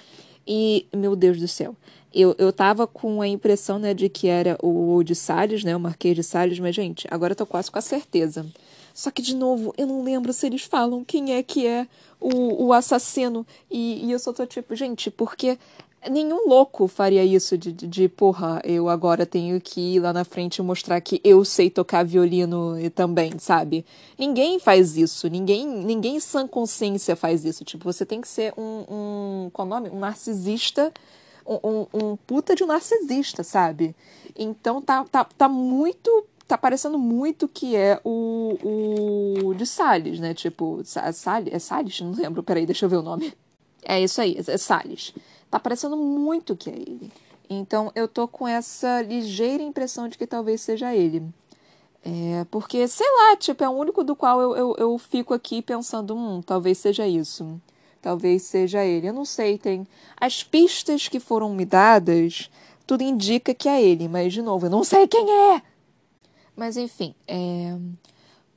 E, meu Deus do céu, eu, eu tava com a impressão, né, de que era o de Salles, né, o Marquês de Salles, mas, gente, agora eu tô quase com a certeza. Só que, de novo, eu não lembro se eles falam quem é que é o, o assassino. E, e eu só tô tipo, gente, porque nenhum louco faria isso de, de, de, porra, eu agora tenho que ir lá na frente mostrar que eu sei tocar violino também, sabe? Ninguém faz isso, ninguém, ninguém sã consciência faz isso. Tipo, você tem que ser um, um qual o nome? Um narcisista, um, um, um puta de um narcisista, sabe? Então tá, tá, tá muito tá parecendo muito que é o, o de Salles, né? Tipo, Salles, é Salles? Não lembro, peraí, deixa eu ver o nome. É isso aí, é Salles. Tá parecendo muito que é ele. Então eu tô com essa ligeira impressão de que talvez seja ele. É, porque, sei lá, tipo, é o único do qual eu, eu, eu fico aqui pensando, hum, talvez seja isso. Talvez seja ele. Eu não sei, tem. As pistas que foram me dadas, tudo indica que é ele, mas, de novo, eu não sei quem é! Mas, enfim, é...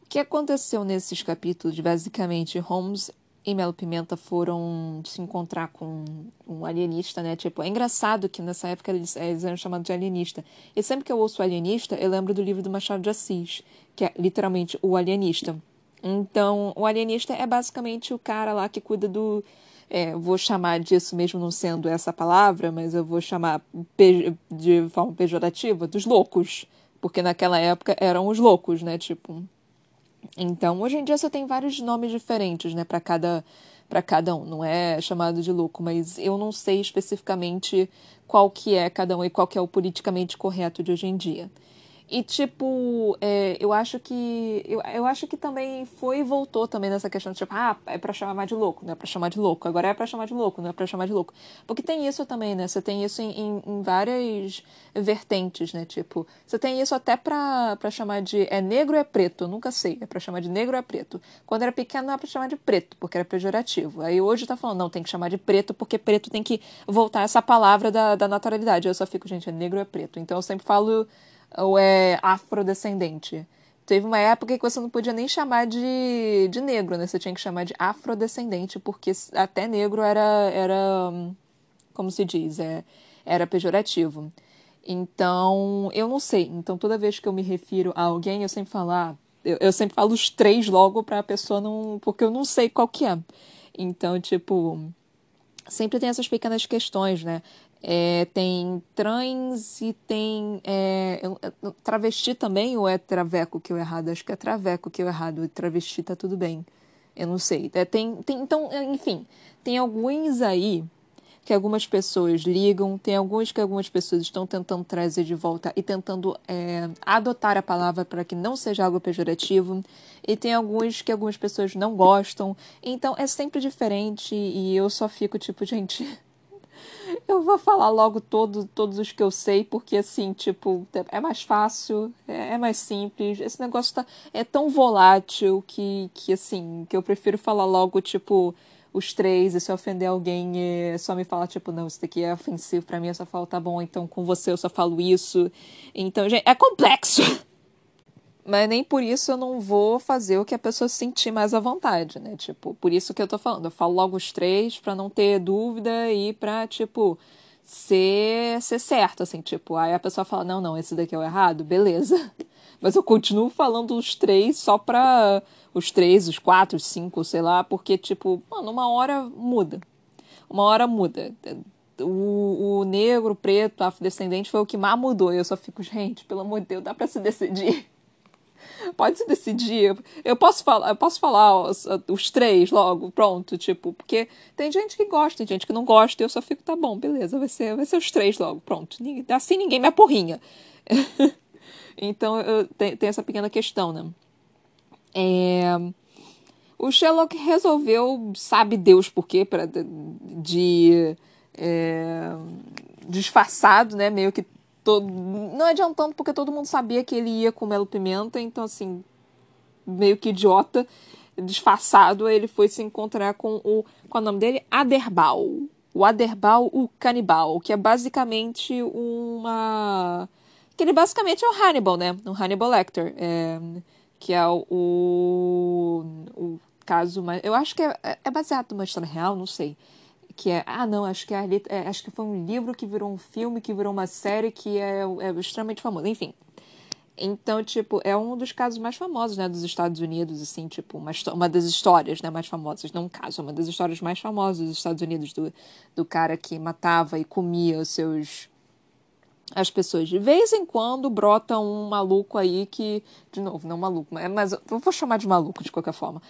o que aconteceu nesses capítulos? Basicamente, Holmes e Melo Pimenta foram se encontrar com um alienista, né? Tipo, é engraçado que nessa época eles, eles eram chamados de alienista. E sempre que eu ouço alienista, eu lembro do livro do Machado de Assis, que é literalmente o alienista. Então, o alienista é basicamente o cara lá que cuida do. É, vou chamar disso mesmo não sendo essa palavra, mas eu vou chamar de forma pejorativa dos loucos. Porque naquela época eram os loucos, né? Tipo, então, hoje em dia você tem vários nomes diferentes, né, para cada para cada um, não é chamado de louco, mas eu não sei especificamente qual que é cada um e qual que é o politicamente correto de hoje em dia. E, tipo, é, eu acho que. Eu, eu acho que também foi e voltou também nessa questão de, tipo, ah, é pra chamar de louco, não é pra chamar de louco. Agora é pra chamar de louco, não é pra chamar de louco. Porque tem isso também, né? Você tem isso em, em, em várias vertentes, né? Tipo, você tem isso até pra, pra chamar de. É negro é preto? Eu nunca sei. É pra chamar de negro é preto. Quando era pequeno não era pra chamar de preto, porque era pejorativo. Aí hoje tá falando, não, tem que chamar de preto, porque preto tem que voltar essa palavra da, da naturalidade. Eu só fico, gente, é negro é preto. Então eu sempre falo ou é afrodescendente. Teve uma época que você não podia nem chamar de, de negro, né? Você tinha que chamar de afrodescendente, porque até negro era, era como se diz, é, era pejorativo. Então, eu não sei. Então, toda vez que eu me refiro a alguém, eu sempre falo, ah, eu, eu sempre falo os três logo para a pessoa não. Porque eu não sei qual que é. Então, tipo, sempre tem essas pequenas questões, né? É, tem trans e tem é, travesti também, ou é traveco que eu errado? Acho que é traveco que eu errado, travesti tá tudo bem. Eu não sei. É, tem, tem, então, enfim, tem alguns aí que algumas pessoas ligam, tem alguns que algumas pessoas estão tentando trazer de volta e tentando é, adotar a palavra para que não seja algo pejorativo, e tem alguns que algumas pessoas não gostam. Então é sempre diferente e eu só fico tipo, gente eu vou falar logo todo, todos os que eu sei, porque assim, tipo, é mais fácil, é, é, mais simples. Esse negócio tá, é tão volátil que, que, assim, que eu prefiro falar logo, tipo, os três, e se ofender alguém, é só me falar, tipo, não, isso daqui é ofensivo para mim, eu só falo, tá bom, então com você eu só falo isso. Então, gente, é complexo. Mas nem por isso eu não vou fazer o que a pessoa sentir mais à vontade, né? Tipo, por isso que eu tô falando. Eu falo logo os três para não ter dúvida e pra, tipo, ser, ser certo, assim, tipo, aí a pessoa fala, não, não, esse daqui é o errado, beleza. Mas eu continuo falando os três só pra os três, os quatro, os cinco, sei lá, porque, tipo, mano, uma hora muda. Uma hora muda. O, o negro, preto, afrodescendente foi o que mais mudou. E eu só fico, gente, pelo amor de Deus, dá pra se decidir. Pode se decidir. Eu posso falar, eu posso falar os, os, três logo, pronto, tipo, porque tem gente que gosta, tem gente que não gosta, e eu só fico, tá bom, beleza, vai ser, vai ser os três logo, pronto. Assim ninguém me apurrinha. então, eu, tem, essa pequena questão, né? É, o Sherlock resolveu, sabe Deus por quê, pra, de, de é, disfarçado, né, meio que todo, não adiantando porque todo mundo sabia que ele ia com Melo Pimenta, então assim, meio que idiota, disfarçado, ele foi se encontrar com o qual é o nome dele? Aderbal. O Aderbal, o canibal, que é basicamente uma que ele basicamente é o Hannibal, né? O Hannibal Lecter, é... que é o, o caso mais eu acho que é, é baseado numa história real, não sei que é ah não acho que é, é, acho que foi um livro que virou um filme que virou uma série que é, é extremamente famoso. Enfim. Então tipo é um dos casos mais famosos né dos Estados Unidos assim tipo uma, uma das histórias né mais famosas não um caso uma das histórias mais famosas dos Estados Unidos do, do cara que matava e comia os seus as pessoas. De vez em quando brota um maluco aí que, de novo, não maluco, mas eu vou chamar de maluco de qualquer forma.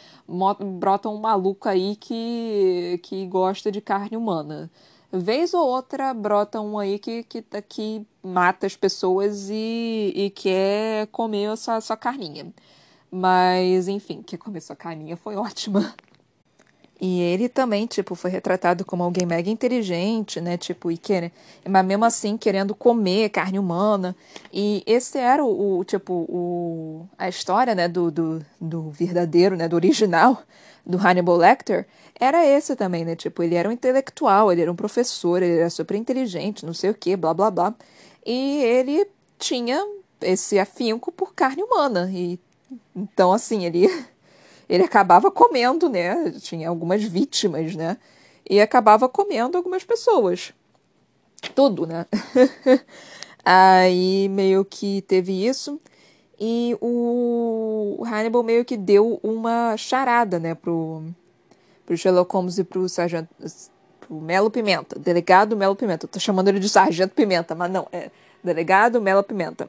Brota um maluco aí que, que gosta de carne humana. Vez ou outra brota um aí que, que, que mata as pessoas e, e quer comer a sua, sua carninha. Mas, enfim, quer comer sua carninha foi ótima. E ele também, tipo, foi retratado como alguém mega inteligente, né? Tipo, e quer, mas mesmo assim querendo comer carne humana. E esse era o, o tipo, o, a história, né, do, do, do verdadeiro, né, do original do Hannibal Lecter, era esse também, né? Tipo, ele era um intelectual, ele era um professor, ele era super inteligente, não sei o que, blá blá blá. E ele tinha esse afinco por carne humana. E então, assim, ele ele acabava comendo, né? Tinha algumas vítimas, né? E acabava comendo algumas pessoas. Tudo, né? Aí meio que teve isso. E o Hannibal meio que deu uma charada, né, pro, pro Sherlock Holmes e pro sargento pro Melo Pimenta, delegado Melo Pimenta. Eu tô chamando ele de sargento Pimenta, mas não, é delegado Melo Pimenta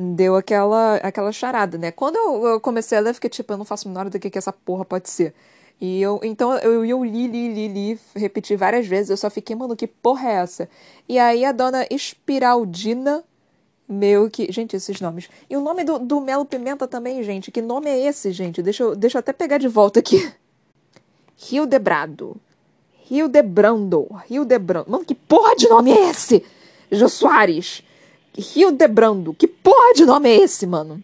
deu aquela, aquela charada, né? Quando eu, eu comecei a ler, eu fiquei tipo, eu não faço a menor do que, que essa porra pode ser. E eu, então eu, eu li, li, li, li, repeti várias vezes, eu só fiquei, mano, que porra é essa? E aí a dona Espiraldina, meio que. Gente, esses nomes. E o nome do, do Melo Pimenta também, gente. Que nome é esse, gente? Deixa eu, deixa eu até pegar de volta aqui. Hildebrado. Hildebrando. Hildebrando. Mano, que porra de nome é esse? Jô Soares. Hildebrando. Que porra de nome é esse, mano?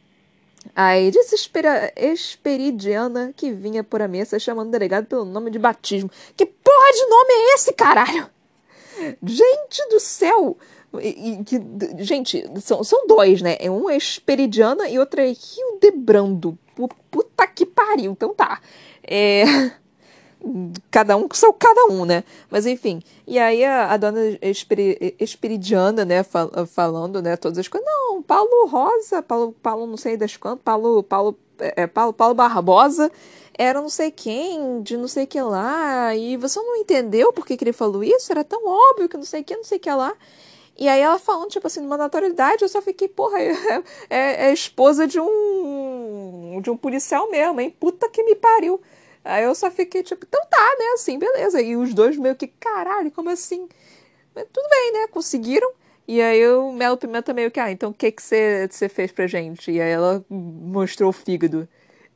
Aí disse Espera, Esperidiana que vinha por a mesa chamando o delegado pelo nome de batismo. Que porra de nome é esse, caralho? Gente do céu! E, que, gente, são, são dois, né? É um é Esperidiana e outro é Hildebrando. Puta que pariu. Então tá. É cada um com cada um, né? Mas enfim. E aí a, a dona Esperi, Esperidiana, né, fal, falando, né, todas as coisas. Não, Paulo Rosa, Paulo, Paulo não sei das quantas, Paulo, Paulo, é, é, Paulo, Paulo Barbosa era não sei quem, de não sei que lá, e você não entendeu por que, que ele falou isso? Era tão óbvio que não sei que, não sei que lá. E aí ela falando, tipo assim, numa naturalidade, eu só fiquei, porra, é, é, é esposa de um de um policial mesmo, hein? Puta que me pariu. Aí eu só fiquei tipo, então tá, né? Assim, beleza. E os dois meio que, caralho, como assim? Mas tudo bem, né? Conseguiram. E aí o Melo Pimenta meio que, ah, então o que que você fez pra gente? E aí ela mostrou o fígado.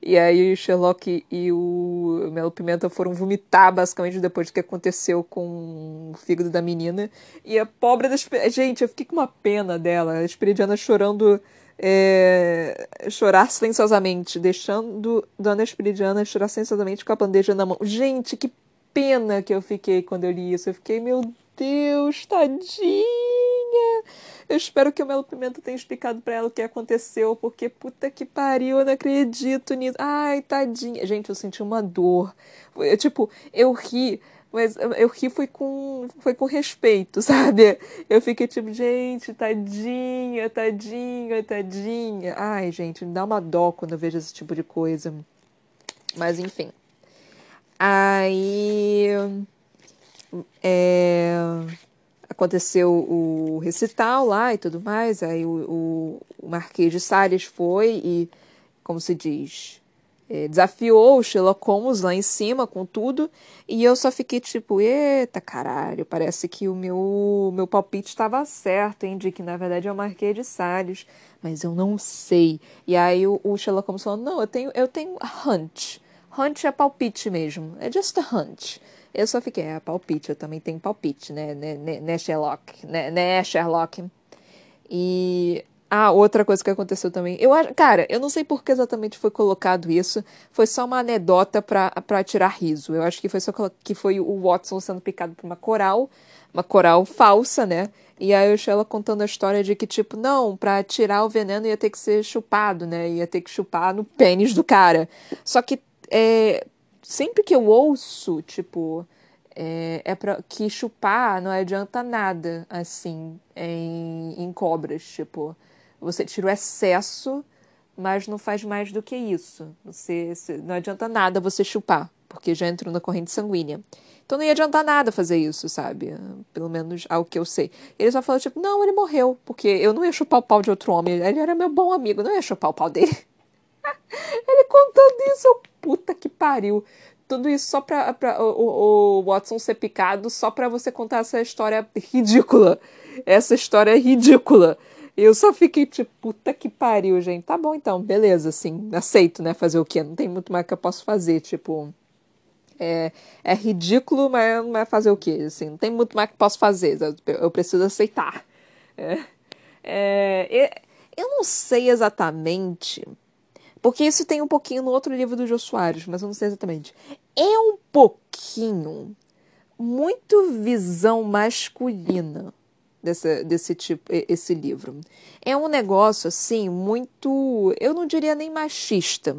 E aí Sherlock e o Melo Pimenta foram vomitar, basicamente, depois do que aconteceu com o fígado da menina. E a pobre das... Gente, eu fiquei com uma pena dela. A Esperidiana chorando é, chorar silenciosamente, deixando Dona Espiridiana chorar silenciosamente com a bandeja na mão. Gente, que pena que eu fiquei quando eu li isso. Eu fiquei, meu Deus, tadinha. Eu espero que o Melo Pimenta tenha explicado para ela o que aconteceu, porque puta que pariu, eu não acredito nisso. Ai, tadinha. Gente, eu senti uma dor. Eu, tipo, eu ri mas eu ri foi com, foi com respeito, sabe? Eu fiquei tipo, gente, tadinha, tadinha, tadinha. Ai, gente, me dá uma dó quando eu vejo esse tipo de coisa. Mas enfim. Aí. É, aconteceu o recital lá e tudo mais. Aí o, o, o Marquês de Salles foi e, como se diz, desafiou o Sherlock Holmes lá em cima com tudo, e eu só fiquei tipo, eita caralho, parece que o meu, meu palpite estava certo, hein, de que na verdade é o Marquês de Salles, mas eu não sei. E aí o, o Sherlock Holmes falou, não, eu tenho, eu tenho hunch. Hunch é palpite mesmo, é just a hunch. Eu só fiquei, é palpite, eu também tenho palpite, né, né, né, né Sherlock, né, né Sherlock. E ah, outra coisa que aconteceu também. Eu cara, eu não sei por que exatamente foi colocado isso. Foi só uma anedota para tirar riso. Eu acho que foi só que foi o Watson sendo picado por uma coral, uma coral falsa, né? E aí o Sheila contando a história de que, tipo, não, pra tirar o veneno ia ter que ser chupado, né? Ia ter que chupar no pênis do cara. Só que é, sempre que eu ouço, tipo, é, é pra, que chupar não adianta nada, assim, em, em cobras, tipo. Você tira o excesso, mas não faz mais do que isso. Você, não adianta nada você chupar, porque já entrou na corrente sanguínea. Então não ia adiantar nada fazer isso, sabe? Pelo menos ao que eu sei. Ele só falou, tipo, não, ele morreu, porque eu não ia chupar o pau de outro homem. Ele era meu bom amigo, não ia chupar o pau dele. ele contando isso, eu, puta que pariu. Tudo isso só pra, pra o, o Watson ser picado, só pra você contar essa história ridícula. Essa história é ridícula. Eu só fiquei tipo, puta que pariu, gente. Tá bom então, beleza, assim, aceito, né? Fazer o quê? Não tem muito mais que eu posso fazer, tipo. É, é ridículo, mas, mas fazer o quê? Assim, não tem muito mais que eu posso fazer. Eu preciso aceitar. É, é, eu não sei exatamente. Porque isso tem um pouquinho no outro livro do Jô Soares, mas eu não sei exatamente. É um pouquinho muito visão masculina desse, desse tipo, esse livro. É um negócio, assim, muito, eu não diria nem machista,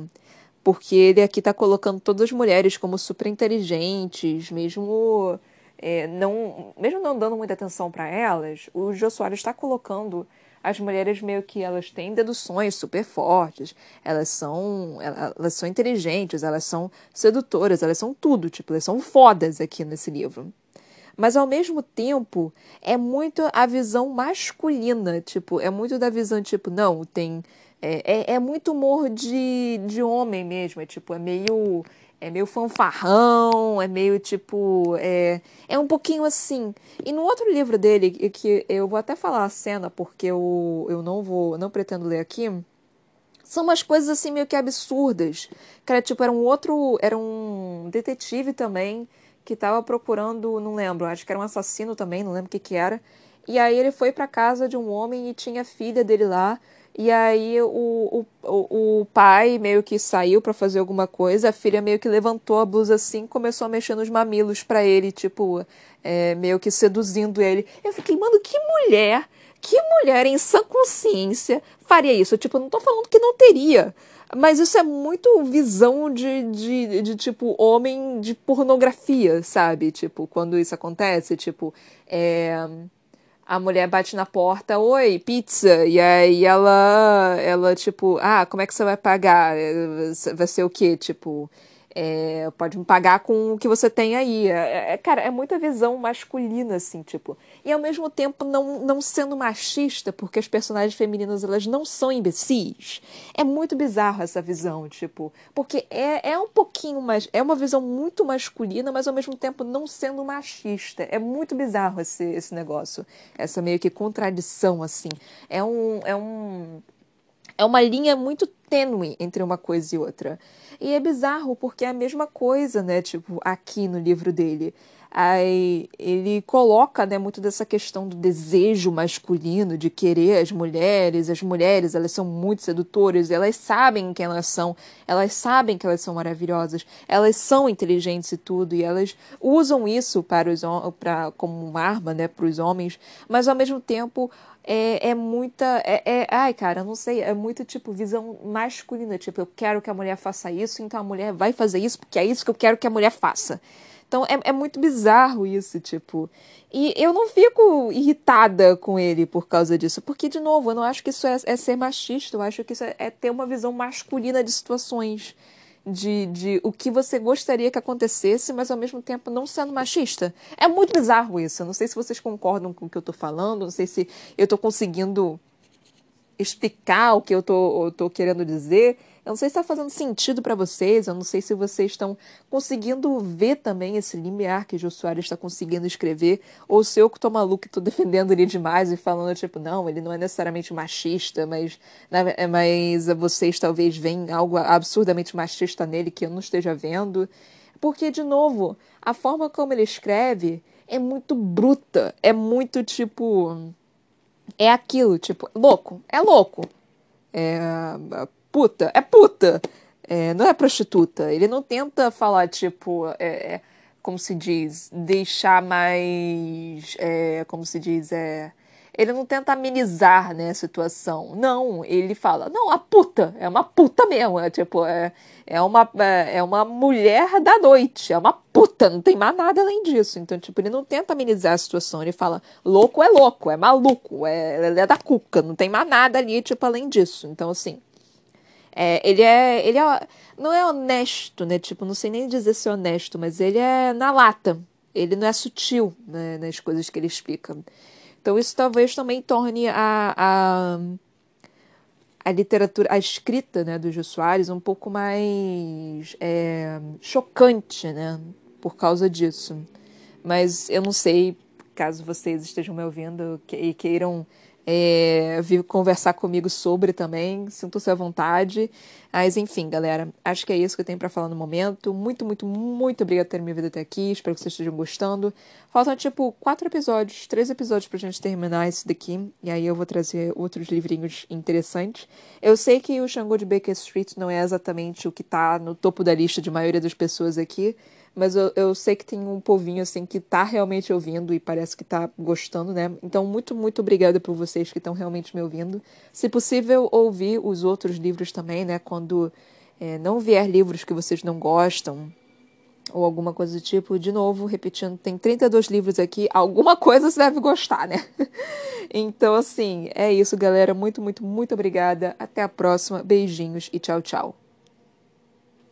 porque ele aqui está colocando todas as mulheres como super inteligentes, mesmo é, não, mesmo não dando muita atenção para elas, o Jô Soares está colocando as mulheres meio que elas têm deduções super fortes, elas são elas são inteligentes, elas são sedutoras, elas são tudo, tipo, elas são fodas aqui nesse livro. Mas ao mesmo tempo, é muito a visão masculina, tipo, é muito da visão, tipo, não, tem. É, é, é muito humor de, de homem mesmo, é tipo, é meio. é meio fanfarrão, é meio tipo. É, é um pouquinho assim. E no outro livro dele, que eu vou até falar a cena, porque eu, eu não vou. não pretendo ler aqui. São umas coisas assim meio que absurdas. Que era tipo, era um outro. Era um detetive também que tava procurando, não lembro, acho que era um assassino também, não lembro o que que era. E aí ele foi para casa de um homem e tinha a filha dele lá. E aí o, o, o pai meio que saiu para fazer alguma coisa, a filha meio que levantou a blusa assim, começou a mexer nos mamilos para ele, tipo, é, meio que seduzindo ele. Eu fiquei, mano, que mulher, que mulher em sã consciência faria isso? Tipo, não tô falando que não teria, mas isso é muito visão de, de, de, tipo, homem de pornografia, sabe? Tipo, quando isso acontece, tipo, é a mulher bate na porta, oi, pizza, e aí ela, ela tipo, ah, como é que você vai pagar? Vai ser o quê? Tipo, é, pode me pagar com o que você tem aí. É, é, cara, é muita visão masculina, assim, tipo. E ao mesmo tempo não, não sendo machista, porque as personagens femininas elas não são imbecis. É muito bizarro essa visão, tipo. Porque é, é um pouquinho mais. É uma visão muito masculina, mas ao mesmo tempo não sendo machista. É muito bizarro esse, esse negócio. Essa meio que contradição, assim. É um. É um é uma linha muito tênue entre uma coisa e outra. E é bizarro porque é a mesma coisa, né? Tipo, aqui no livro dele. Aí ele coloca, né, muito dessa questão do desejo masculino, de querer as mulheres. As mulheres, elas são muito sedutoras, elas sabem quem elas são, elas sabem que elas são maravilhosas, elas são inteligentes e tudo, e elas usam isso para os para como uma arma, né, para os homens, mas ao mesmo tempo é, é muita. É, é, ai, cara, não sei, é muito tipo visão masculina. Tipo, eu quero que a mulher faça isso, então a mulher vai fazer isso, porque é isso que eu quero que a mulher faça. Então é, é muito bizarro isso, tipo. E eu não fico irritada com ele por causa disso, porque, de novo, eu não acho que isso é, é ser machista, eu acho que isso é, é ter uma visão masculina de situações de, de o que você gostaria que acontecesse, mas ao mesmo tempo não sendo machista. É muito bizarro isso. Eu não sei se vocês concordam com o que eu estou falando, não sei se eu estou conseguindo explicar o que eu estou querendo dizer. Eu não sei se está fazendo sentido para vocês, eu não sei se vocês estão conseguindo ver também esse limiar que o Soares está conseguindo escrever, ou se eu que estou maluco e estou defendendo ele demais e falando, tipo, não, ele não é necessariamente machista, mas, né, mas vocês talvez veem algo absurdamente machista nele que eu não esteja vendo. Porque, de novo, a forma como ele escreve é muito bruta, é muito tipo. É aquilo, tipo, louco, é louco. É puta, é puta. É, não é prostituta. Ele não tenta falar, tipo, é, é como se diz, deixar mais. É, como se diz, é. Ele não tenta amenizar né, a situação. Não, ele fala, não, a puta, é uma puta mesmo. É tipo, é, é, uma, é, é uma mulher da noite, é uma puta, não tem mais nada além disso. Então, tipo, ele não tenta amenizar a situação, ele fala, louco é louco, é maluco, é, é da cuca, não tem mais nada ali, tipo, além disso. Então, assim. É, ele é. Ele é. Não é honesto, né? Tipo, não sei nem dizer se é honesto, mas ele é na lata. Ele não é sutil né, nas coisas que ele explica. Então, isso talvez também torne a, a, a literatura, a escrita né, do Jô Soares um pouco mais é, chocante, né? Por causa disso. Mas eu não sei, caso vocês estejam me ouvindo e queiram é, vir conversar comigo sobre também. Sinto-se à vontade. Mas enfim, galera, acho que é isso que eu tenho para falar no momento. Muito, muito, muito obrigada por terem me vindo até aqui. Espero que vocês estejam gostando. Faltam, tipo, quatro episódios, três episódios pra gente terminar esse daqui. E aí eu vou trazer outros livrinhos interessantes. Eu sei que o Xangô de Baker Street não é exatamente o que tá no topo da lista de maioria das pessoas aqui mas eu, eu sei que tem um povinho assim que tá realmente ouvindo e parece que tá gostando, né? Então, muito, muito obrigada por vocês que estão realmente me ouvindo. Se possível, ouvir os outros livros também, né? Quando é, não vier livros que vocês não gostam ou alguma coisa do tipo, de novo, repetindo, tem 32 livros aqui, alguma coisa você deve gostar, né? então, assim, é isso, galera. Muito, muito, muito obrigada. Até a próxima. Beijinhos e tchau, tchau.